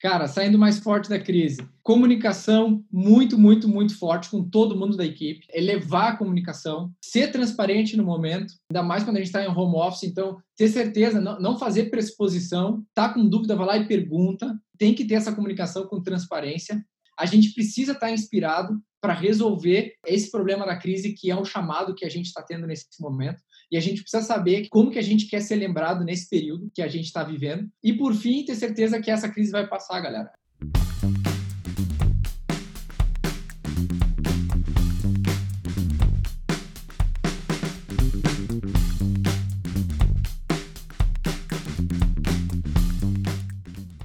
Cara, saindo mais forte da crise. Comunicação muito, muito, muito forte com todo mundo da equipe. Elevar a comunicação. Ser transparente no momento, ainda mais quando a gente está em home office. Então, ter certeza, não, fazer pressuposição. Tá com dúvida, vai lá e pergunta. Tem que ter essa comunicação com transparência. A gente precisa estar tá inspirado para resolver esse problema da crise que é o chamado que a gente está tendo nesse momento. E a gente precisa saber como que a gente quer ser lembrado nesse período que a gente está vivendo. E, por fim, ter certeza que essa crise vai passar, galera.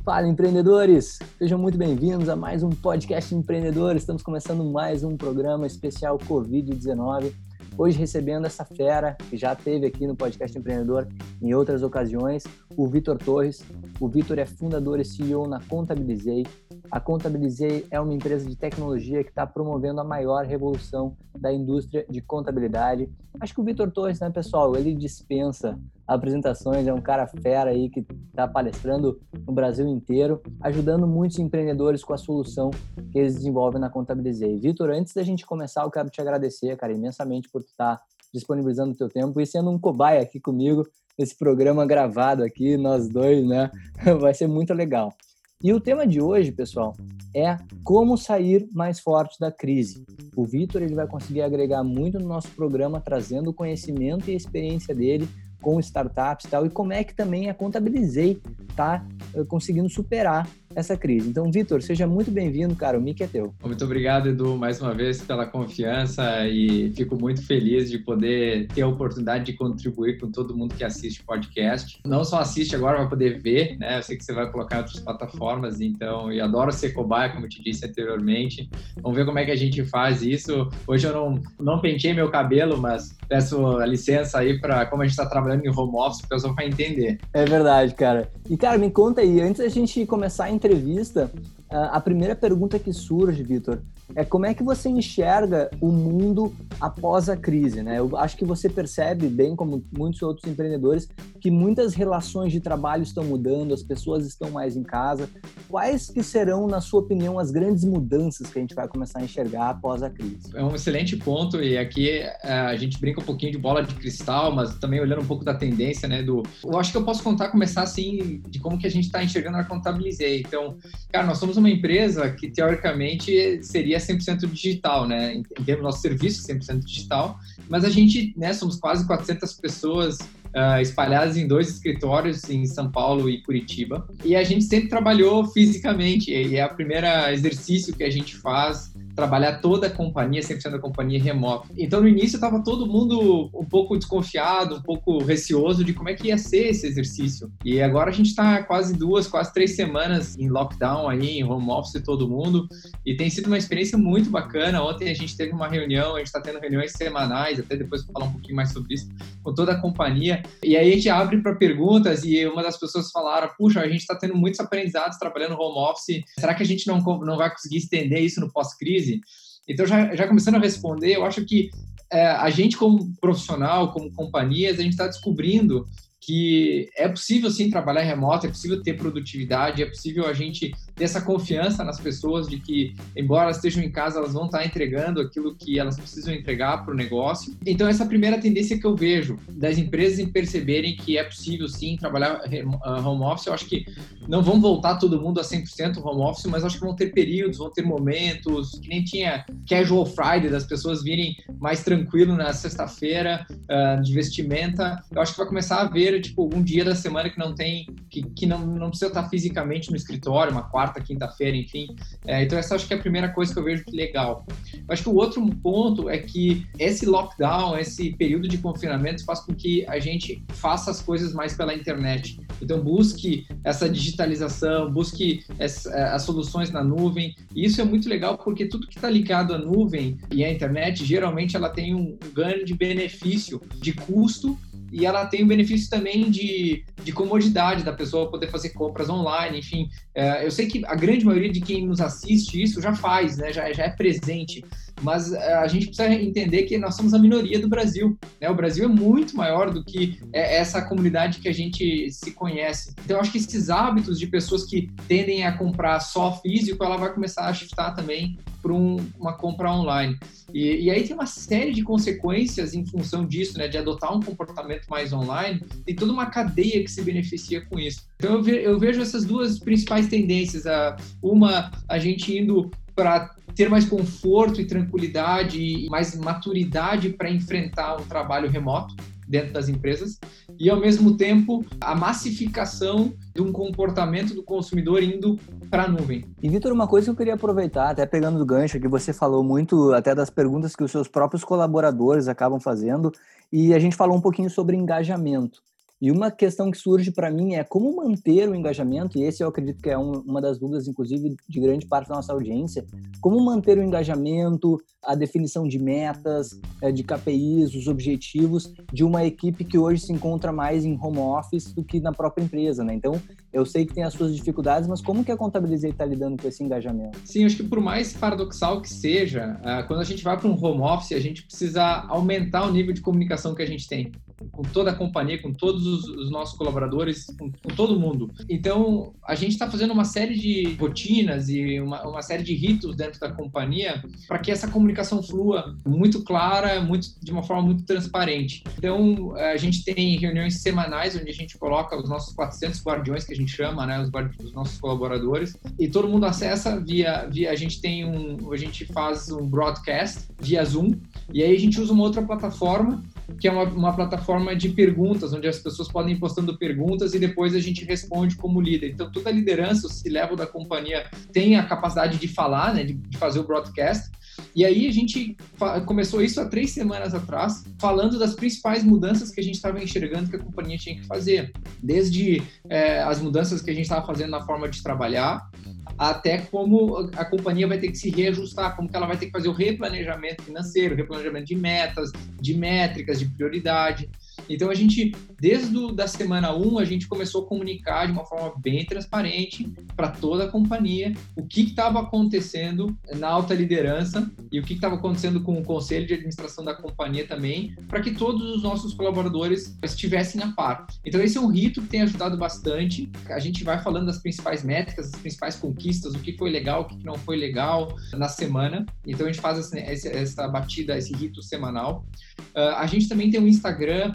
Fala, empreendedores! Sejam muito bem-vindos a mais um podcast empreendedor. Estamos começando mais um programa especial Covid-19 Hoje recebendo essa fera que já teve aqui no podcast Empreendedor em outras ocasiões, o Vitor Torres. O Vitor é fundador e CEO na Contabilizei. A Contabilizei é uma empresa de tecnologia que está promovendo a maior revolução da indústria de contabilidade. Acho que o Vitor Torres, né, pessoal, ele dispensa apresentações, é um cara fera aí que está palestrando no Brasil inteiro, ajudando muitos empreendedores com a solução que eles desenvolvem na Contabilizei. Vitor, antes da gente começar, eu quero te agradecer, cara, imensamente por estar disponibilizando o teu tempo e sendo um cobaia aqui comigo nesse programa gravado aqui, nós dois, né? Vai ser muito legal. E o tema de hoje, pessoal, é como sair mais forte da crise. O Vitor ele vai conseguir agregar muito no nosso programa, trazendo o conhecimento e a experiência dele com startups e tal, e como é que também a Contabilizei tá? Conseguindo superar essa crise. Então, Vitor, seja muito bem-vindo, cara. O mic é teu. Muito obrigado, Edu, mais uma vez pela confiança e fico muito feliz de poder ter a oportunidade de contribuir com todo mundo que assiste o podcast. Não só assiste agora, vai poder ver, né? Eu sei que você vai colocar em outras plataformas, então, e adoro ser cobaia, como eu te disse anteriormente. Vamos ver como é que a gente faz isso. Hoje eu não, não pentei meu cabelo, mas peço a licença aí para como a gente está trabalhando em home office, o pessoal vai entender. É verdade, cara. E, cara, me conta aí, antes da gente começar a entrevista, a primeira pergunta que surge, Vitor, é como é que você enxerga o mundo após a crise, né? Eu acho que você percebe, bem como muitos outros empreendedores, que muitas relações de trabalho estão mudando, as pessoas estão mais em casa. Quais que serão, na sua opinião, as grandes mudanças que a gente vai começar a enxergar após a crise? É um excelente ponto e aqui é, a gente brinca um pouquinho de bola de cristal, mas também olhando um pouco da tendência, né, do... Eu acho que eu posso contar, começar assim, de como que a gente está enxergando a Contabilizei. Então, cara, nós somos uma empresa que, teoricamente, seria seria 100% digital, né? Em termos do nosso serviço, 100% digital. Mas a gente, né, somos quase 400 pessoas uh, espalhadas em dois escritórios em São Paulo e Curitiba. E a gente sempre trabalhou fisicamente. E é o primeiro exercício que a gente faz trabalhar toda a companhia, 100% da companhia remota. Então, no início, estava todo mundo um pouco desconfiado, um pouco receoso de como é que ia ser esse exercício. E agora a gente está quase duas, quase três semanas em lockdown aí, em home office todo mundo, e tem sido uma experiência muito bacana. Ontem a gente teve uma reunião, a gente está tendo reuniões semanais, até depois vou falar um pouquinho mais sobre isso, com toda a companhia. E aí a gente abre para perguntas e uma das pessoas falaram, puxa, a gente está tendo muitos aprendizados trabalhando home office, será que a gente não, não vai conseguir estender isso no pós-crise? crise. Então, já, já começando a responder, eu acho que é, a gente, como profissional, como companhias, a gente está descobrindo que é possível sim trabalhar remoto, é possível ter produtividade, é possível a gente ter essa confiança nas pessoas de que, embora elas estejam em casa, elas vão estar entregando aquilo que elas precisam entregar para o negócio. Então, essa é a primeira tendência que eu vejo das empresas em perceberem que é possível sim trabalhar ah, home office. Eu acho que não vão voltar todo mundo a 100% home office, mas acho que vão ter períodos, vão ter momentos, que nem tinha casual Friday, das pessoas virem mais tranquilo na sexta-feira uh, de vestimenta. Eu acho que vai começar a ver tipo, um dia da semana que não tem, que, que não, não precisa estar fisicamente no escritório, uma quarta, quinta-feira, enfim. É, então, essa acho que é a primeira coisa que eu vejo que legal. Eu acho que o outro ponto é que esse lockdown, esse período de confinamento faz com que a gente faça as coisas mais pela internet. Então, busque essa digitalização, busque as, é, as soluções na nuvem. E isso é muito legal porque tudo que está ligado à nuvem e à internet, geralmente ela tem um grande benefício de custo e ela tem o benefício também de, de comodidade da pessoa poder fazer compras online, enfim. É, eu sei que a grande maioria de quem nos assiste isso já faz, né? Já, já é presente mas é, a gente precisa entender que nós somos a minoria do Brasil. Né? O Brasil é muito maior do que é, essa comunidade que a gente se conhece. Então, acho que esses hábitos de pessoas que tendem a comprar só físico, ela vai começar a shiftar também para um, uma compra online. E, e, aí tem uma série de consequências em função disso, né, de adotar um comportamento mais online, tem toda uma cadeia que se beneficia com isso. Então eu, ve, eu vejo essas duas principais tendências, a, uma a gente indo para ter mais conforto e tranquilidade e mais maturidade para enfrentar um trabalho remoto dentro das empresas e ao mesmo tempo a massificação de um comportamento do consumidor indo para a nuvem. E Vitor, uma coisa que eu queria aproveitar, até pegando do gancho que você falou muito até das perguntas que os seus próprios colaboradores acabam fazendo e a gente falou um pouquinho sobre engajamento. E uma questão que surge para mim é como manter o engajamento, e esse eu acredito que é um, uma das dúvidas, inclusive, de grande parte da nossa audiência, como manter o engajamento, a definição de metas, eh, de KPIs, os objetivos de uma equipe que hoje se encontra mais em home office do que na própria empresa, né? Então, eu sei que tem as suas dificuldades, mas como que a Contabilizei está lidando com esse engajamento? Sim, acho que por mais paradoxal que seja, ah, quando a gente vai para um home office, a gente precisa aumentar o nível de comunicação que a gente tem com toda a companhia, com todos os, os nossos colaboradores, com, com, todo mundo. Então, a gente está fazendo uma série de rotinas e uma, uma série de ritos dentro da companhia para que essa comunicação flua muito clara, muito, de uma forma muito transparente. Então, a gente tem reuniões semanais onde a gente coloca os nossos 400 guardiões, que a gente chama, né, os, os nossos colaboradores, e todo mundo acessa via, via a gente tem um, a gente faz um broadcast via Zoom, e aí a gente usa uma outra plataforma que é uma, uma, plataforma de perguntas, onde as pessoas podem ir postando perguntas e depois a gente responde como líder. Então, toda a liderança, o C-level da companhia tem a capacidade de falar, né, de, de fazer o broadcast. E aí a gente começou isso há três semanas atrás, falando das principais mudanças que a gente estava enxergando que a companhia tinha que fazer. Desde é, as mudanças que a gente estava fazendo na forma de trabalhar, até como a companhia vai ter que se reajustar, como que ela vai ter que fazer o replanejamento financeiro, replanejamento de metas, de métricas, de prioridade. Então a gente, desde o, da semana 1, a gente começou a comunicar de uma forma bem transparente para toda a companhia o que estava acontecendo na alta liderança e o que estava acontecendo com o conselho de administração da companhia também, para que todos os nossos colaboradores estivessem a par. Então esse é um rito que tem ajudado bastante. A gente vai falando das principais métricas, das principais conquistas, o que foi legal, o que não foi legal na semana. Então a gente faz essa, batida, esse rito semanal. Uh, a gente também tem um Instagram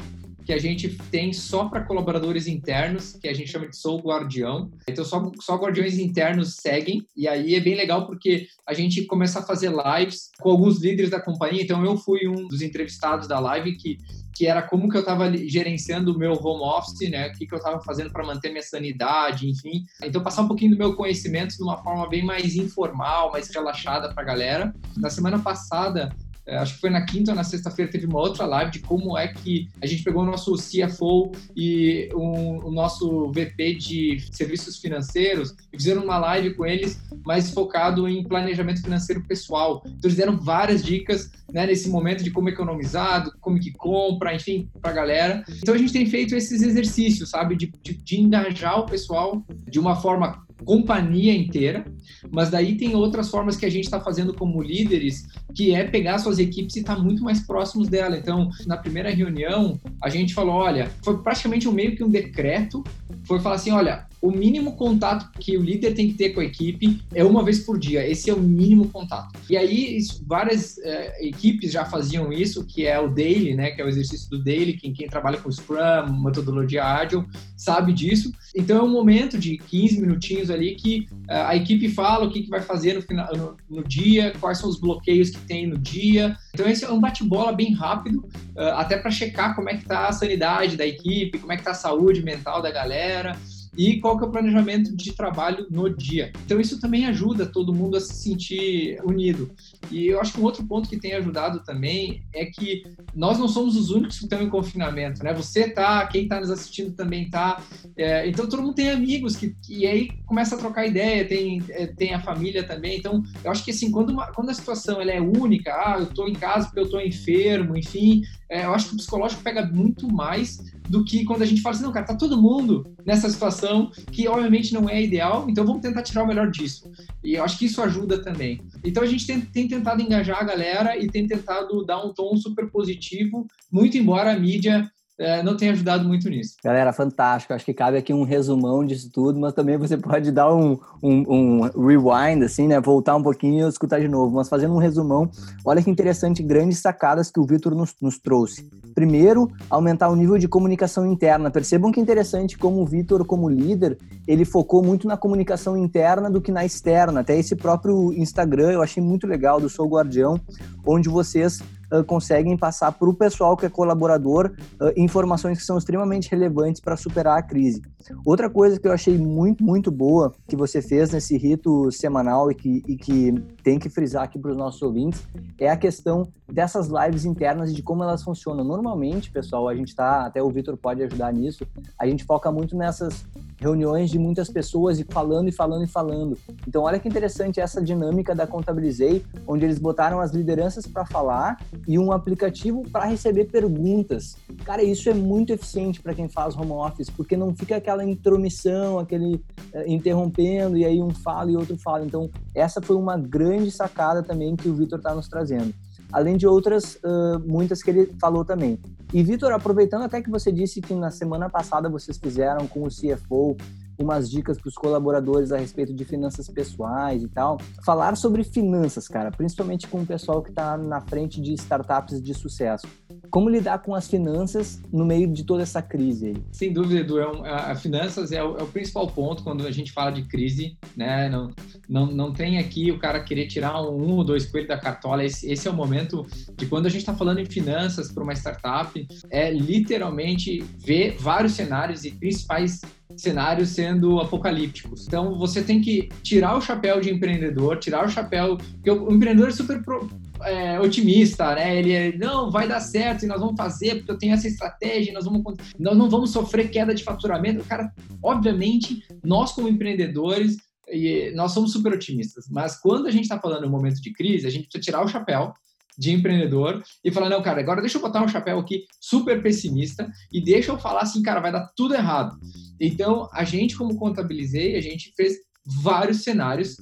que a gente tem só para colaboradores internos, que a gente chama de Sou Guardião. Então, só, só guardiões internos seguem, e aí é bem legal porque a gente começa a fazer lives com alguns líderes da companhia. Então, eu fui um dos entrevistados da live que que era como que eu estava gerenciando o meu home office, né? O que, que eu estava fazendo para manter minha sanidade, enfim. Então, passar um pouquinho do meu conhecimento de uma forma bem mais informal, mais relaxada para a galera. Na semana passada, acho que foi na quinta ou na sexta-feira, teve uma outra live de como é que a gente pegou o nosso CFO e um, o nosso VP de serviços financeiros e fizeram uma live com eles mais focado em planejamento financeiro pessoal. Então, eles deram várias dicas né, nesse momento de como economizar, como que compra, enfim, para a galera. Então, a gente tem feito esses exercícios, sabe, de, de, de engajar o pessoal de uma forma companhia inteira, mas daí tem outras formas que a gente está fazendo como líderes, que é pegar suas equipes e estar tá muito mais próximos dela. Então, na primeira reunião, a gente falou, olha, foi praticamente um meio que um decreto, foi falar assim, olha, o mínimo contato que o líder tem que ter com a equipe é uma vez por dia. Esse é o mínimo contato. E aí, várias é, equipes já faziam isso, que é o daily, né? Que é o exercício do daily. Quem, quem trabalha com Scrum, metodologia ágil, sabe disso. Então, é um momento de 15 minutinhos ali que uh, a equipe fala o que, que vai fazer no, final, no, no, dia, quais são os bloqueios que tem no dia. Então, esse é um bate-bola bem rápido, uh, até para checar como é que está a sanidade da equipe, como é que está a saúde mental da galera. E qual que é o planejamento de trabalho no dia. Então isso também ajuda todo mundo a se sentir unido. E eu acho que um outro ponto que tem ajudado também é que nós não somos os únicos que estão em confinamento, né? Você tá, quem está nos assistindo também tá. É, então todo mundo tem amigos que, e aí começa a trocar ideia, tem, é, tem a família também. Então eu acho que assim, quando, uma, quando a situação ela é única, ah, eu estou em casa porque eu estou enfermo, enfim, é, eu acho que o psicológico pega muito mais do que quando a gente fala assim, não, cara, tá todo mundo nessa situação que obviamente não é ideal, então vamos tentar tirar o melhor disso. E eu acho que isso ajuda também. Então a gente tem, tem tentado engajar a galera e tem tentado dar um tom super positivo, muito embora a mídia é, não tem ajudado muito nisso. Galera, fantástico. Acho que cabe aqui um resumão disso tudo, mas também você pode dar um, um, um, rewind, assim, né? Voltar um pouquinho e escutar de novo. Mas fazendo um resumão, olha que interessante, grandes sacadas que o Vitor nos, nos trouxe. Primeiro, aumentar o nível de comunicação interna. Percebam que interessante como o Vitor, como líder, ele focou muito na comunicação interna do que na externa. Até esse próprio Instagram eu achei muito legal do Sou Guardião, onde vocês uh, conseguem passar para o pessoal que é colaborador uh, informações que são extremamente relevantes para superar a crise. Outra coisa que eu achei muito, muito boa que você fez nesse rito semanal e que, e que tem que frisar aqui para os nossos ouvintes é a questão dessas lives internas e de como elas funcionam. Normalmente, pessoal, a gente está, até o Vitor pode ajudar nisso, a gente foca muito nessas reuniões de muitas pessoas e falando e falando e falando. Então, olha que interessante essa dinâmica da Contabilizei, onde eles botaram as lideranças para falar e um aplicativo para receber perguntas. Cara, isso é muito eficiente para quem faz home office, porque não fica aquela intromissão, aquele uh, interrompendo e aí um fala e outro fala. Então, essa foi uma grande sacada também que o Vitor está nos trazendo. Além de outras, uh, muitas que ele falou também. E, Vitor, aproveitando até que você disse que na semana passada vocês fizeram com o CFO umas dicas para os colaboradores a respeito de finanças pessoais e tal. Falar sobre finanças, cara, principalmente com o pessoal que está na frente de startups de sucesso. Como lidar com as finanças no meio de toda essa crise aí? Sem dúvida, Edu, é um, a, a finanças é o, é o, principal ponto quando a gente fala de crise, né? Não, não, não tem aqui o cara querer tirar um, um ou dois coelhos da cartola. Esse, esse é o momento de quando a gente está falando em finanças para uma startup, é literalmente ver vários cenários e principais cenários sendo apocalípticos. Então você tem que tirar o chapéu de empreendedor, tirar o chapéu. Porque o, empreendedor é super pro, é, otimista, né? Ele é, não, vai dar certo e nós vamos fazer porque eu tenho essa estratégia, nós vamos nós não vamos sofrer queda de faturamento. Cara, obviamente, nós como empreendedores e nós somos super otimistas, mas quando a gente está falando em um momento de crise, a gente precisa tirar o chapéu de empreendedor e falar, não, cara, agora deixa eu botar um chapéu aqui super pessimista e deixa eu falar assim, cara, vai dar tudo errado. Então, a gente, como contabilizei, a gente fez vários cenários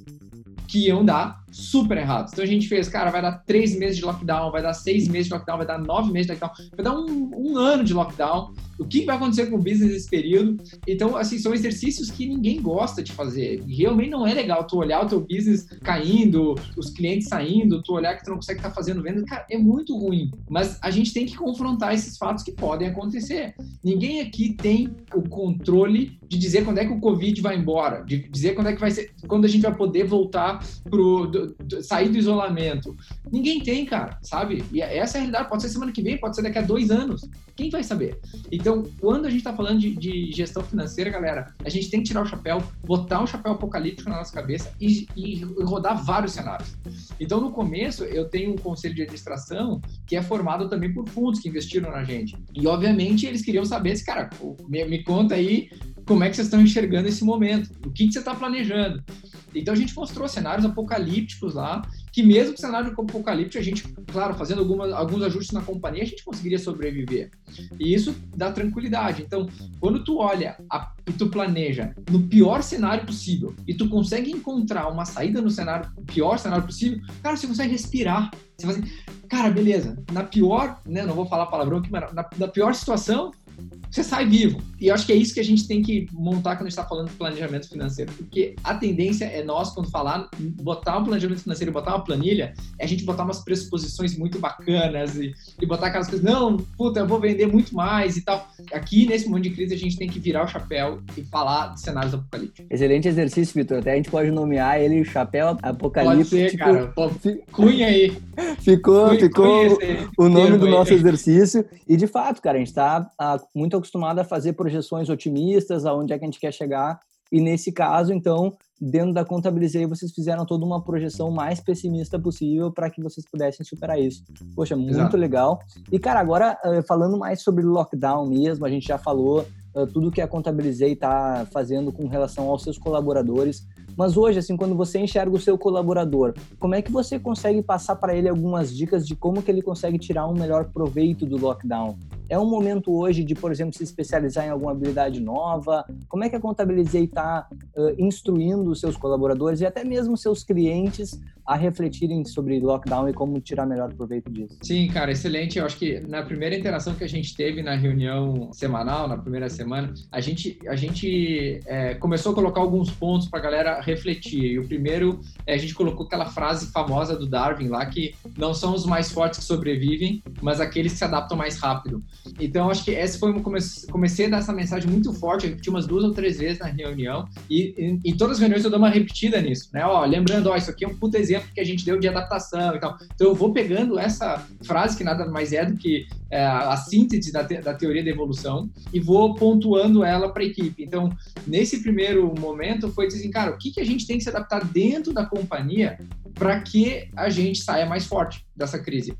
que iam dar super errados. Então a gente fez, cara, vai dar três meses de lockdown, vai dar seis meses de lockdown, vai dar nove meses de lockdown, vai dar um, um ano de lockdown. O que vai acontecer com o business nesse período? Então, assim, são exercícios que ninguém gosta de fazer. Realmente não é legal tu olhar o teu business caindo, os clientes saindo, tu olhar que tu não consegue estar tá fazendo venda. Cara, é muito ruim. Mas a gente tem que confrontar esses fatos que podem acontecer. Ninguém aqui tem o controle de dizer quando é que o Covid vai embora, de dizer quando é que vai ser, quando a gente vai poder voltar pro do, do, sair do isolamento. Ninguém tem, cara, sabe? E essa é a realidade. Pode ser semana que vem, pode ser daqui a dois anos. Quem vai saber? Então, quando a gente está falando de, de, gestão financeira, galera, a gente tem que tirar o chapéu, botar um chapéu apocalíptico na nossa cabeça e, e rodar vários cenários. Então, no começo, eu tenho um conselho de administração que é formado também por fundos que investiram na gente. E, obviamente, eles queriam saber se, cara, me, me conta aí como é que vocês estão enxergando esse momento, o que, que você está planejando. Então a gente mostrou cenários apocalípticos lá, que mesmo que cenário apocalíptico, a gente, claro, fazendo algumas, alguns ajustes na companhia, a gente conseguiria sobreviver. E isso dá tranquilidade. Então, quando tu olha a, e tu planeja no pior cenário possível e tu consegue encontrar uma saída no cenário, pior cenário possível, cara, você consegue respirar. Você fala assim, cara, beleza, na pior, né, não vou falar palavrão aqui, mas na, na pior situação, você sai vivo. E eu acho que é isso que a gente tem que montar quando a gente está falando de planejamento financeiro. Porque a tendência é nós, quando falar, botar um planejamento financeiro, botar uma planilha, é a gente botar umas pressuposições muito bacanas e, e botar aquelas coisas, não, puta, eu vou vender muito mais e tal. Aqui, nesse momento de crise, a gente tem que virar o chapéu e falar de cenários apocalípticos. Excelente exercício, Vitor. Até a gente pode nomear ele chapéu apocalíptico. Pode ser, cara. Pode... Cunha aí. ficou ficou o nome do nosso exercício. E de fato, cara, a gente está ah, muito acostumado a fazer projeções otimistas, aonde é que a gente quer chegar. E nesse caso, então, dentro da Contabilizei, vocês fizeram toda uma projeção mais pessimista possível para que vocês pudessem superar isso. Poxa, muito Exato. legal. E, cara, agora, eh, falando mais sobre lockdown mesmo, a gente já falou uh, tudo que a Contabilizei está fazendo com relação aos seus colaboradores. Mas hoje, assim, quando você enxerga o seu colaborador, como é que você consegue passar para ele algumas dicas de como que ele consegue tirar um melhor proveito do lockdown? É um momento hoje de, por exemplo, se especializar em alguma habilidade nova? Como é que a Contabilizei está uh, instruindo os seus colaboradores e até mesmo seus clientes a refletirem sobre lockdown e como tirar melhor proveito disso? Sim, cara, excelente. Eu acho que na primeira interação que a gente teve na reunião semanal, na primeira semana, a gente, a gente é, começou a colocar alguns pontos para a galera refletir. E o primeiro, é, a gente colocou aquela frase famosa do Darwin lá, que não são os mais fortes que sobrevivem, mas aqueles que se adaptam mais rápido. Então, acho que essa foi uma comecei a dar essa mensagem muito forte, eu repeti umas duas ou três vezes na reunião, e em todas as reuniões eu dou uma repetida nisso, né? Ó, lembrando, ó, isso aqui é um puta exemplo que a gente deu de adaptação e tal. Então, eu vou pegando essa frase, que nada mais é do que é, a síntese da, te, da teoria da evolução, e vou pontuando ela para a equipe. Então, nesse primeiro momento, foi dizer assim, cara, o que, que a gente tem que se adaptar dentro da companhia para que a gente saia mais forte dessa crise.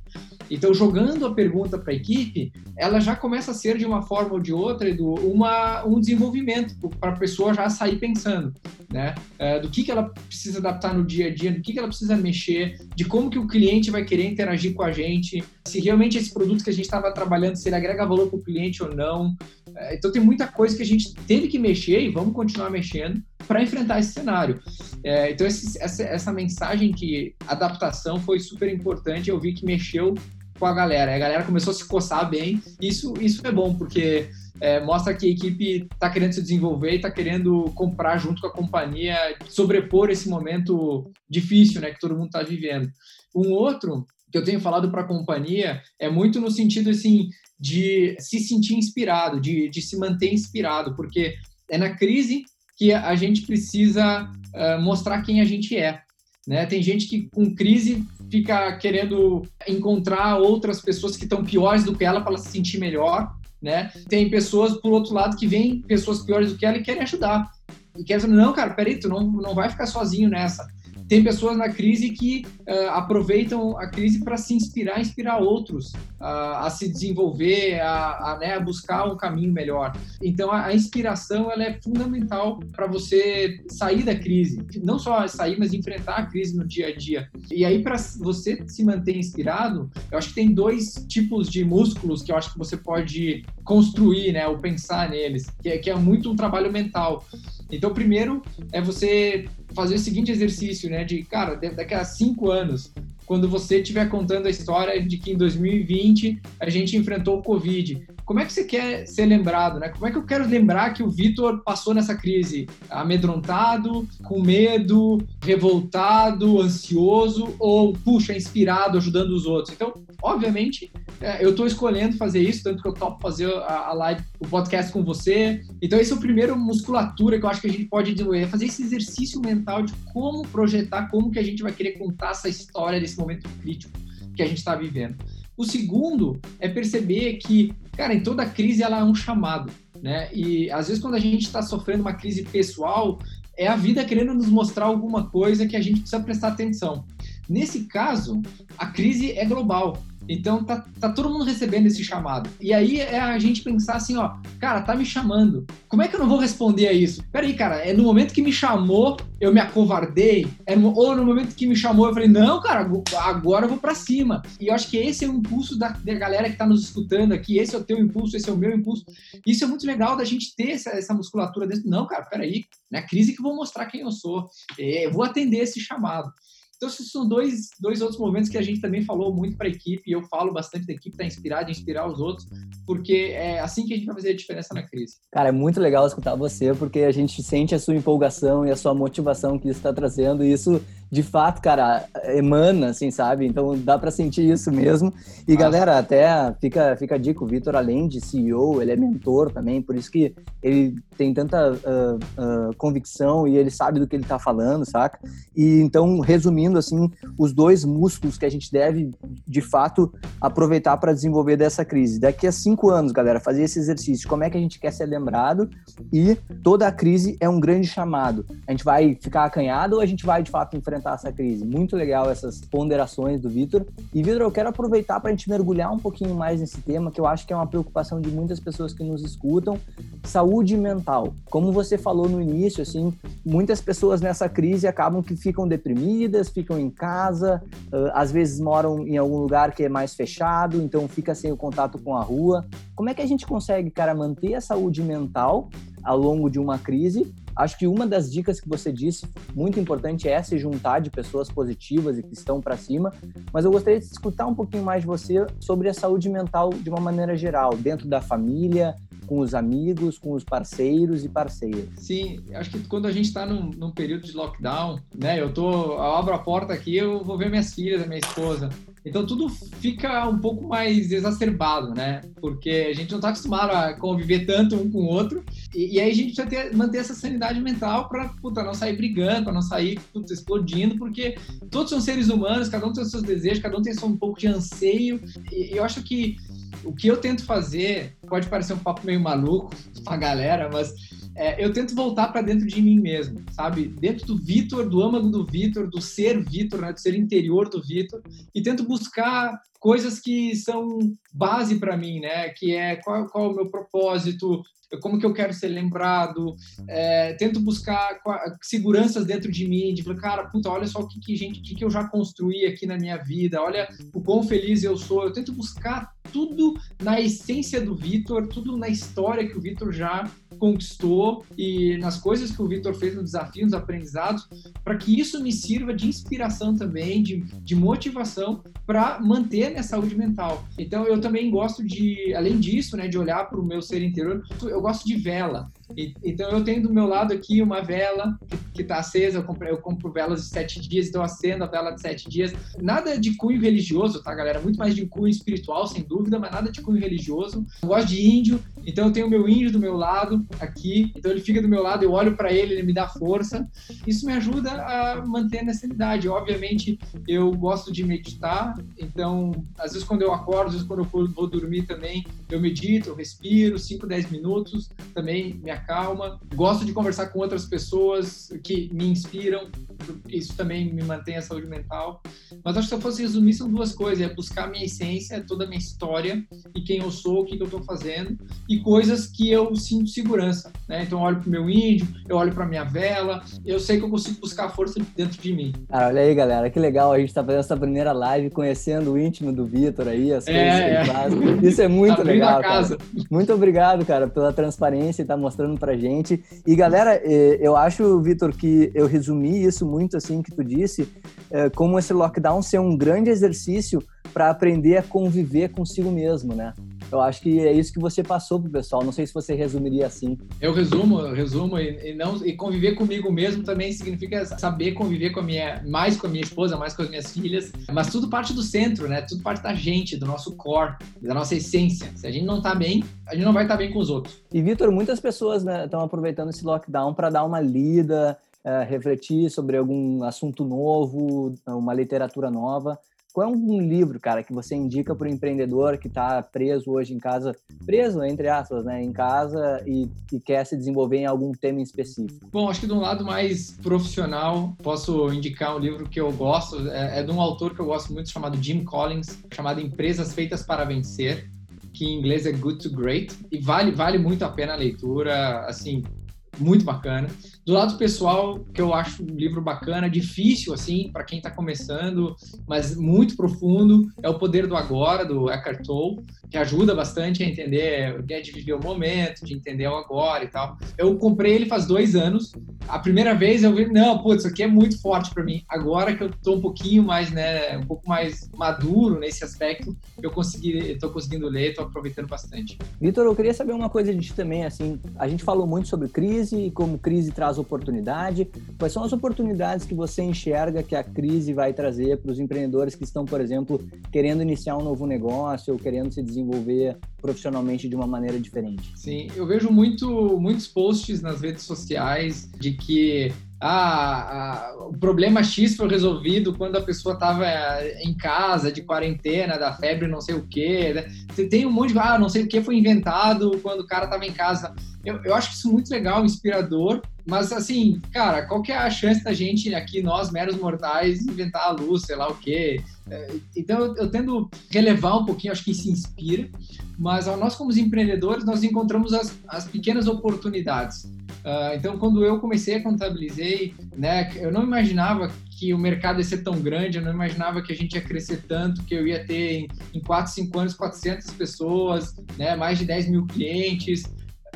Então, jogando a pergunta para a equipe, ela já começa a ser, de uma forma ou de outra, Edu, uma, um desenvolvimento para a pessoa já sair pensando, né? É, do que, que ela precisa adaptar no dia a dia, do que, que ela precisa mexer, de como que o cliente vai querer interagir com a gente, se realmente esse produto que a gente estava trabalhando, se ele agrega valor para o cliente ou não. É, então, tem muita coisa que a gente teve que mexer e vamos continuar mexendo para enfrentar esse cenário. É, então, esse, essa, essa mensagem que adaptação foi super importante, eu vi que mexeu com a galera. A galera começou a se coçar bem. Isso, isso é bom, porque é, mostra que a equipe está querendo se desenvolver e está querendo comprar junto com a companhia, sobrepor esse momento difícil né, que todo mundo está vivendo. Um outro que eu tenho falado para a companhia é muito no sentido assim de se sentir inspirado, de, de se manter inspirado, porque é na crise que a gente precisa uh, mostrar quem a gente é. Né? Tem gente que com crise fica querendo encontrar outras pessoas que estão piores do que ela para se sentir melhor, né? Tem pessoas, por outro lado, que vêm pessoas piores do que ela e querem ajudar. E querem dizer, não, cara, peraí, tu não, não vai ficar sozinho nessa tem pessoas na crise que uh, aproveitam a crise para se inspirar, inspirar outros uh, a se desenvolver, a, a, né, a, buscar um caminho melhor. Então, a, a inspiração ela é fundamental para você sair da crise, não só sair, mas enfrentar a crise no dia a dia. E aí, para você se manter inspirado, eu acho que tem dois tipos de músculos que eu acho que você pode construir, né, ou pensar neles, que é, que é muito um trabalho mental. Então, primeiro é você fazer o seguinte exercício, né? De, cara, daqui a cinco anos, quando você estiver contando a história de que em 2020 a gente enfrentou o Covid, como é que você quer ser lembrado, né? Como é que eu quero lembrar que o Vitor passou nessa crise amedrontado, com medo, revoltado, ansioso ou, puxa, inspirado, ajudando os outros? Então, obviamente, é, eu estou escolhendo fazer isso, tanto que eu topo fazer a, live, o podcast com você. Então, esse é o primeiro musculatura que eu acho que a gente pode desenvolver, é fazer esse exercício mental de como projetar, como que a gente vai querer contar essa história desse momento crítico que a gente está vivendo. O segundo é perceber que, cara, em toda crise ela é um chamado, né? E às vezes quando a gente está sofrendo uma crise pessoal, é a vida querendo nos mostrar alguma coisa que a gente precisa prestar atenção. Nesse caso, a crise é global. Então tá, tá todo mundo recebendo esse chamado. E aí é a gente pensar assim, ó, cara, tá me chamando. Como é que eu não vou responder a isso? Peraí, cara, é no momento que me chamou, eu me acovardei? É no, ou no momento que me chamou, eu falei, não, cara, agora eu vou para cima. E eu acho que esse é o impulso da, da galera que tá nos escutando aqui, esse é o teu impulso, esse é o meu impulso. Isso é muito legal da gente ter essa, essa musculatura dentro. Não, cara, peraí, na crise que vou mostrar quem eu sou. É, eu vou atender esse chamado. Então, esses são dois, dois outros momentos que a gente também falou muito para a equipe, e eu falo bastante da equipe tá inspirada, inspirar os outros, porque é assim que a gente vai fazer a diferença na crise. Cara, é muito legal escutar você, porque a gente sente a sua empolgação e a sua motivação que isso está trazendo, e isso de fato, cara, emana, assim, sabe? Então dá para sentir isso mesmo. E Nossa. galera, até fica, fica a dica, o Vitor, além de CEO, ele é mentor também, por isso que ele tem tanta uh, uh, convicção e ele sabe do que ele tá falando, saca? E então, resumindo, assim, os dois músculos que a gente deve, de fato, aproveitar para desenvolver dessa crise. Daqui a cinco anos, galera, fazer esse exercício, como é que a gente quer ser lembrado e toda a crise é um grande chamado. A gente vai ficar acanhado ou a gente vai, de fato, enfrentar essa crise? Muito legal essas ponderações do Vitor. E, Vitor, eu quero aproveitar para a gente mergulhar um pouquinho mais nesse tema, que eu acho que é uma preocupação de muitas pessoas que nos escutam, saúde mental. Como você falou no início, assim, muitas pessoas nessa crise acabam que ficam deprimidas, ficam em casa, às vezes moram em algum lugar que é mais fechado, então fica sem o contato com a rua. Como é que a gente consegue, cara, manter a saúde mental ao longo de uma crise. Acho que uma das dicas que você disse, muito importante, é se juntar de pessoas positivas e que estão para cima. Mas eu gostaria de escutar um pouquinho mais de você sobre a saúde mental de uma maneira geral, dentro da família, com os amigos, com os parceiros e parceiras. Sim, acho que quando a gente está num, num, período de lockdown, né? Eu tô, eu abro a porta aqui, eu vou ver minhas filhas, minha esposa. Então tudo fica um pouco mais exacerbado, né? Porque a gente não está acostumado a conviver tanto um com o outro. E, e aí a gente precisa ter, manter essa sanidade mental para não sair brigando, para não sair puta, explodindo, porque todos são seres humanos, cada um tem seus desejos, cada um tem um pouco de anseio. E, e eu acho que o que eu tento fazer, pode parecer um papo meio maluco pra galera, mas é, eu tento voltar para dentro de mim mesmo, sabe? Dentro do Vitor, do âmago do Vitor, do ser Vitor, né? do ser interior do Vitor, e tento buscar coisas que são base para mim, né? Que é qual, qual é o meu propósito, como que eu quero ser lembrado, é, tento buscar seguranças dentro de mim, de falar, cara, puta, olha só o que, que gente, que, que eu já construí aqui na minha vida, olha o quão feliz eu sou. Eu tento buscar tudo na essência do Vitor, tudo na história que o Vitor já conquistou e nas coisas que o Vitor fez no desafio, nos aprendizados, para que isso me sirva de inspiração também, de, de motivação para manter minha saúde mental. Então eu também gosto de, além disso, né, de olhar para o meu ser interior, eu gosto de vela. E, então eu tenho do meu lado aqui uma vela que está acesa, eu, compro, eu compro velas de sete dias, então acendo a vela de sete dias. Nada de cunho religioso, tá, galera? Muito mais de cunho espiritual, sem dúvida, mas nada de cunho religioso. Eu gosto de índio, então eu tenho o meu índio do meu lado aqui, então ele fica do meu lado, eu olho para ele, ele me dá força. Isso me ajuda a manter a sanidade. Obviamente, eu gosto de meditar, então às vezes quando eu acordo, às vezes quando eu vou dormir também, eu medito, eu respiro 5, 10 minutos, também me acalma. Gosto de conversar com outras pessoas que me inspiram, isso também me mantém a saúde mental. Mas acho que se eu fosse resumir, são duas coisas: é buscar a minha essência, toda a minha história e quem eu sou, o que, eu estou fazendo, e coisas que eu sinto segurança. Né? Então, eu olho para o meu índio, eu olho para minha vela, eu sei que eu consigo buscar força dentro de mim. Cara, olha aí, galera, que legal a gente está fazendo essa primeira live conhecendo o íntimo do Vitor aí, as coisas é, que ele faz. Isso é muito legal. Cara. Muito obrigado, cara, pela transparência e tá mostrando pra gente. E galera, eh, eu acho, Vitor, que eu resumi isso muito assim que tu disse, eh, como esse lockdown ser um grande exercício para aprender a conviver consigo mesmo, né? Eu acho que é isso que você passou pro pessoal. Não sei se você resumiria assim. Eu resumo, eu resumo e, e, não e conviver comigo mesmo também significa saber conviver com a minha mais com a minha esposa, mais com as minhas filhas, mas tudo parte do centro, né? Tudo parte da gente, do nosso core, da nossa essência. Se a gente não tá bem, a gente não vai estar tá bem com os outros. E Vitor, muitas pessoas estão né, aproveitando esse lockdown para dar uma lida, uh, refletir sobre algum assunto novo, uma literatura nova. Qual é um livro, cara, que você indica para o empreendedor que está preso hoje em casa, preso, entre aspas, né, em casa e, e quer se desenvolver em algum tema específico? Bom, acho que de um lado mais profissional, posso indicar um livro que eu gosto, é, é de um autor que eu gosto muito, chamado Jim Collins, chamado Empresas Feitas para Vencer, que em inglês é Good to Great, e vale, vale muito a pena a leitura, assim, muito bacana. Do lado pessoal, que eu acho um livro bacana, difícil assim para quem está começando, mas muito profundo, é O Poder do Agora do Eckhart Tolle, que ajuda bastante a entender, né, de viver o momento, de entender o agora e tal. Eu comprei ele faz dois anos. A primeira vez eu vi, não, putz, isso aqui é muito forte para mim. Agora que eu tô um pouquinho mais, né, um pouco mais maduro nesse aspecto, eu consegui, tô conseguindo ler, tô aproveitando bastante. Vitor, eu queria saber uma coisa de ti também, assim, a gente falou muito sobre crise crise, como crise traz oportunidade. Quais são as oportunidades que você enxerga que a crise vai trazer para os empreendedores que estão, por exemplo, querendo iniciar um novo negócio ou querendo se desenvolver profissionalmente de uma maneira diferente? Sim, eu vejo muito, muitos posts nas redes sociais de que ah, o problema X foi resolvido quando a pessoa estava eh, em casa, de quarentena, da febre, não sei o quê. Né? Tem um monte de, ah, não sei o que foi inventado quando o cara estava em casa. Eu, eu acho isso muito legal, inspirador, mas assim, cara, qual que é a chance da gente aqui, nós, meros mortais, inventar a luz, sei lá o quê? É, então, eu, tendo relevar um pouquinho, acho que isso inspira, mas nós, como empreendedores, nós encontramos as, as pequenas oportunidades. Uh, então, quando eu comecei a contabilizei, né, eu não imaginava que o mercado ia ser tão grande, eu não imaginava que a gente ia crescer tanto, que eu ia ter em, em 4, 5 anos 400 pessoas, né, mais de 10 mil clientes.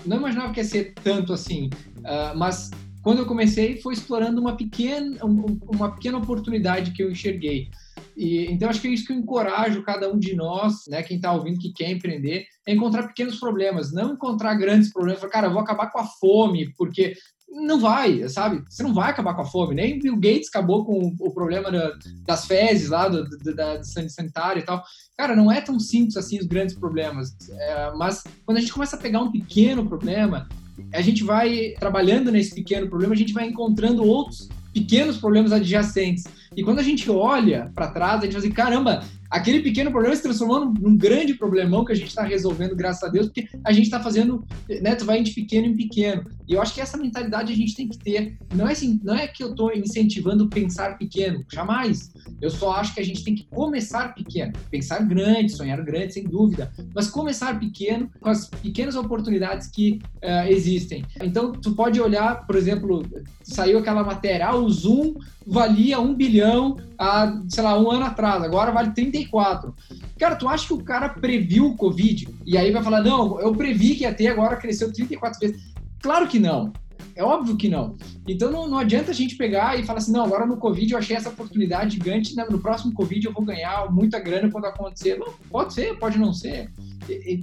Não imaginava que ia ser tanto assim, uh, mas quando eu comecei foi explorando uma pequena, uma pequena oportunidade que eu enxerguei. E, então, acho que é isso que eu encorajo cada um de nós, né, quem está ouvindo, que quer empreender, é encontrar pequenos problemas, não encontrar grandes problemas. Falar, cara, eu vou acabar com a fome, porque não vai, sabe? Você não vai acabar com a fome. Nem Bill Gates acabou com o problema da, das fezes lá, do, do, da do sanitário e tal. Cara, não é tão simples assim os grandes problemas. É, mas quando a gente começa a pegar um pequeno problema, a gente vai trabalhando nesse pequeno problema, a gente vai encontrando outros pequenos problemas adjacentes. E quando a gente olha para trás, a gente fala assim, caramba, aquele pequeno problema se transformou num, grande problemão que a gente está resolvendo, graças a Deus, porque a gente está fazendo, né, tu vai de pequeno em pequeno. E eu acho que essa mentalidade a gente tem que ter. Não é, assim, não é que eu estou incentivando pensar pequeno, jamais. Eu só acho que a gente tem que começar pequeno, pensar grande, sonhar grande, sem dúvida, mas começar pequeno com as pequenas oportunidades que uh, existem. Então, tu pode olhar, por exemplo, saiu aquela matéria, ah, o Zoom valia um bilhão há, sei lá, um ano atrás, agora vale 34. Cara, tu acha que o cara previu o Covid? E aí vai falar, não, eu previ que ter, agora cresceu 34 vezes. Claro que não. É óbvio que não. Então não, não adianta a gente pegar e falar assim, não, agora no Covid eu achei essa oportunidade gigante, né? no próximo Covid eu vou ganhar muita grana quando acontecer. Não, pode ser, pode não ser.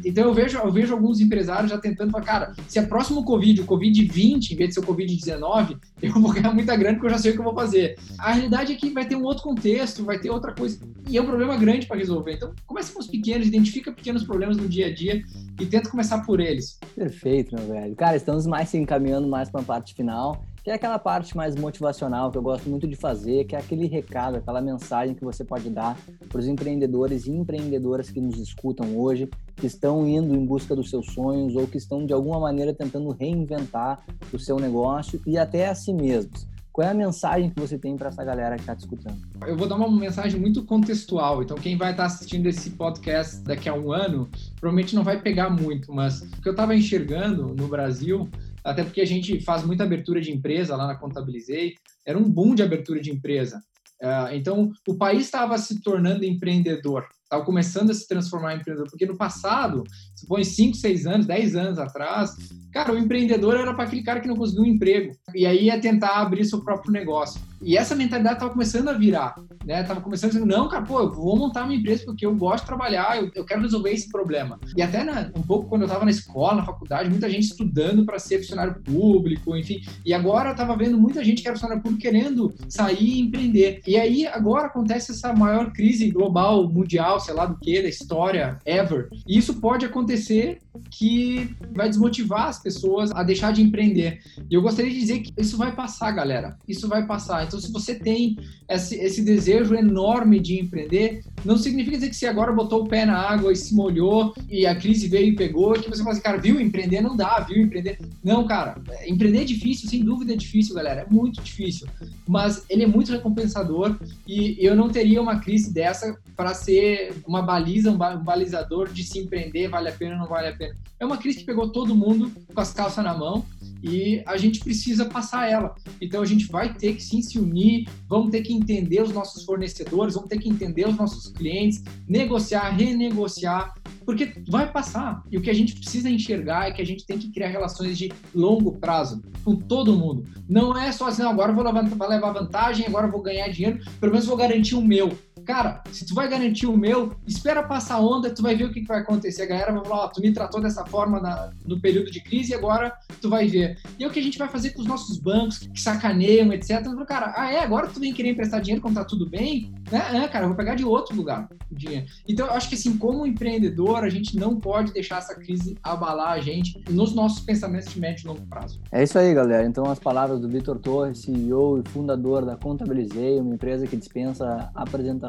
Então eu vejo, eu vejo alguns empresários já tentando falar, cara, se é próximo Covid, o Covid-20, em vez de ser o Covid-19, eu vou ganhar muita grana porque eu já sei o que eu vou fazer. A realidade é que vai ter um outro contexto, vai ter outra coisa. E é um problema grande para resolver. Então comece com os pequenos, identifica pequenos problemas no dia a dia e tenta começar por eles. Perfeito, meu velho. Cara, estamos mais se encaminhando mais para a parte final que é aquela parte mais motivacional que eu gosto muito de fazer, que é aquele recado, aquela mensagem que você pode dar para os empreendedores e empreendedoras que nos escutam hoje, que estão indo em busca dos seus sonhos ou que estão de alguma maneira tentando reinventar o seu negócio e até a si mesmos. Qual é a mensagem que você tem para essa galera que está te escutando? Eu vou dar uma mensagem muito contextual. Então, quem vai estar tá assistindo esse podcast daqui a um ano, provavelmente não vai pegar muito, mas o que eu estava enxergando no Brasil até porque a gente faz muita abertura de empresa lá na Contabilizei, era um boom de abertura de empresa. Uh, então, o país estava se tornando empreendedor, estava começando a se transformar em empreendedor, porque no passado, se põe 5, 6 anos, 10 anos atrás, cara, o empreendedor era para aquele cara que não conseguiu um emprego, e aí ia tentar abrir seu próprio negócio. E essa mentalidade estava começando a virar, né? Tava começando a dizer, não, cara, pô, eu vou montar uma empresa porque eu gosto de trabalhar, eu, eu quero resolver esse problema. E até na, um pouco quando eu estava na escola, na faculdade, muita gente estudando para ser funcionário público, enfim. E agora eu estava vendo muita gente que era funcionário público querendo sair e empreender. E aí agora acontece essa maior crise global, mundial, sei lá do que, da história ever. E isso pode acontecer que vai desmotivar as pessoas a deixar de empreender. E eu gostaria de dizer que isso vai passar, galera. Isso vai passar. Então, se você tem esse, esse desejo enorme de empreender, não significa dizer que você agora botou o pé na água e se molhou e a crise veio e pegou, que você fala assim, cara, viu, empreender não dá, viu, empreender. Não, cara, empreender é difícil, sem dúvida é difícil, galera, é muito difícil. Mas ele é muito recompensador e eu não teria uma crise dessa para ser uma baliza, um balizador de se empreender, vale a pena ou não vale a pena. É uma crise que pegou todo mundo com as calças na mão e a gente precisa passar ela. Então a gente vai ter que sim se unir, vamos ter que entender os nossos fornecedores, vamos ter que entender os nossos clientes, negociar, renegociar, porque vai passar. E o que a gente precisa enxergar é que a gente tem que criar relações de longo prazo com todo mundo. Não é só assim, agora vou levar vantagem, agora vou ganhar dinheiro, pelo menos vou garantir o meu. Cara, se tu vai garantir o meu, espera passar onda, tu vai ver o que, que vai acontecer. A galera vai falar, ó, oh, tu me tratou dessa forma na, no período de crise e agora tu vai ver. E é o que a gente vai fazer com os nossos bancos, que sacaneiam, etc. Falo, cara, ah é, agora tu vem querer emprestar dinheiro quando tá tudo bem? Né? É, cara, eu vou pegar de outro lugar o dinheiro. Então, eu acho que assim, como empreendedor, a gente não pode deixar essa crise abalar a gente nos nossos pensamentos de médio e longo prazo. É isso aí, galera. Então, as palavras do Vitor Torres, CEO e fundador da Contabilizei, uma empresa que dispensa apresentações.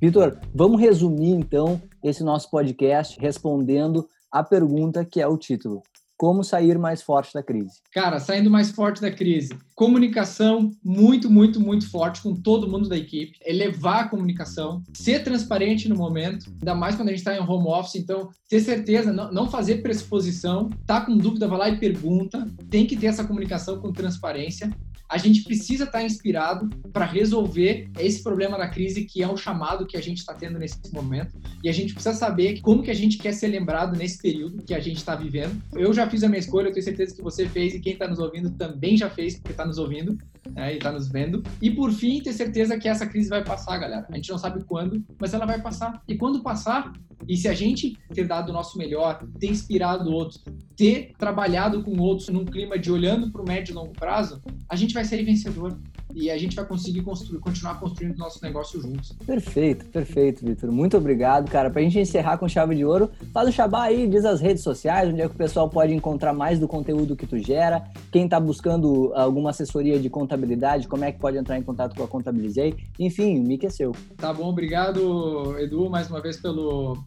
Vitor, vamos resumir então esse nosso podcast respondendo a pergunta que é o título: como sair mais forte da crise? Cara, saindo mais forte da crise. Comunicação muito, muito, muito forte com todo mundo da equipe. Elevar a comunicação. Ser transparente no momento. Ainda mais quando a gente está em home office. Então, ter certeza, não, não fazer pressuposição. Tá com dúvida, vai lá e pergunta. Tem que ter essa comunicação com transparência a gente precisa estar inspirado para resolver esse problema da crise que é o chamado que a gente está tendo nesse momento e a gente precisa saber como que a gente quer ser lembrado nesse período que a gente está vivendo. Eu já fiz a minha escolha, eu tenho certeza que você fez e quem está nos ouvindo também já fez porque está nos ouvindo né, e está nos vendo. E por fim, ter certeza que essa crise vai passar, galera. A gente não sabe quando, mas ela vai passar. E quando passar, e se a gente ter dado o nosso melhor, ter inspirado outros, ter trabalhado com outros num clima de olhando para o médio e longo prazo, a gente vai ser vencedor e a gente vai conseguir construir, continuar construindo nosso negócio juntos. Perfeito, perfeito, Vitor. Muito obrigado, cara. Para a gente encerrar com chave de ouro, faz o xabá aí, diz as redes sociais, onde é que o pessoal pode encontrar mais do conteúdo que tu gera. Quem está buscando alguma assessoria de contabilidade, como é que pode entrar em contato com a Contabilizei. Enfim, o mic é seu. Tá bom, obrigado, Edu, mais uma vez pelo,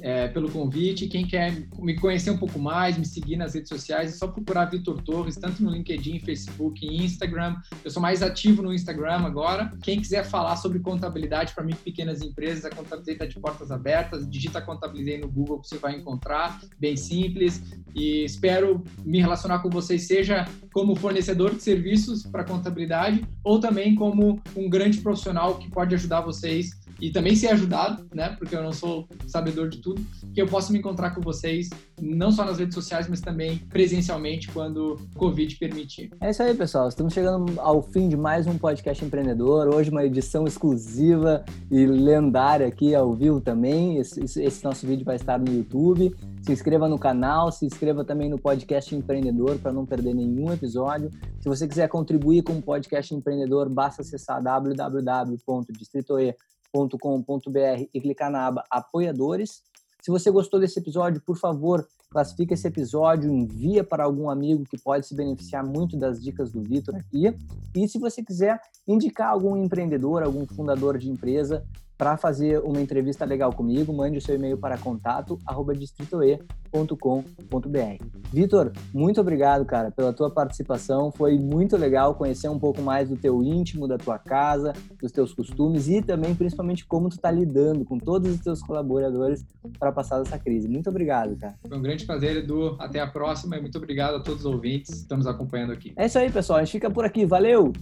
é, pelo convite. Quem quer me conhecer um pouco mais, me seguir nas redes sociais, é só procurar Vitor Torres, tanto no LinkedIn, Facebook e Instagram. Eu sou mais ativo no Instagram agora. Quem quiser falar sobre contabilidade para mim, pequenas empresas, a Contabilizei está de portas abertas. Digita Contabilizei no Google que você vai encontrar, bem simples. E espero me relacionar com vocês, seja como fornecedor de serviços para contabilidade ou também como um grande profissional que pode ajudar vocês e também ser ajudado, né? Porque eu não sou sabedor de tudo, que eu possa me encontrar com vocês, não só nas redes sociais, mas também presencialmente quando o Covid permitir. É isso aí, pessoal. Estamos chegando ao fim de mais um podcast empreendedor. Hoje uma edição exclusiva e lendária aqui ao vivo também. Esse, esse nosso vídeo vai estar no YouTube. Se inscreva no canal, se inscreva também no podcast empreendedor para não perder nenhum episódio. Se você quiser contribuir com o podcast empreendedor, basta acessar www.distritoe.com www.apoia.com.br e clicar na aba Apoiadores. Se você gostou desse episódio, por favor, classifique esse episódio, envia para algum amigo que pode se beneficiar muito das dicas do Vitor aqui. E se você quiser indicar algum empreendedor, algum fundador de empresa para fazer uma entrevista legal comigo, mande o seu e-mail para contato@distritoe.com.br. Vitor, muito obrigado, cara, pela tua participação. Foi muito legal conhecer um pouco mais do teu íntimo, da tua casa, dos teus costumes e também, principalmente, como tu está lidando com todos os teus colaboradores para passar dessa crise. Muito obrigado, cara. Foi um grande prazer, Edu. Até a próxima e muito obrigado a todos os ouvintes que estamos acompanhando aqui. É isso aí, pessoal. A gente fica por aqui. Valeu!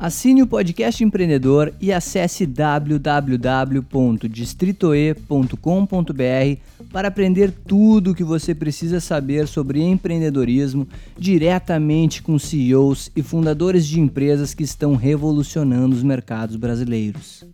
Assine o podcast empreendedor e acesse www.distritoe.com.br para aprender tudo o que você precisa saber sobre empreendedorismo diretamente com CEOs e fundadores de empresas que estão revolucionando os mercados brasileiros.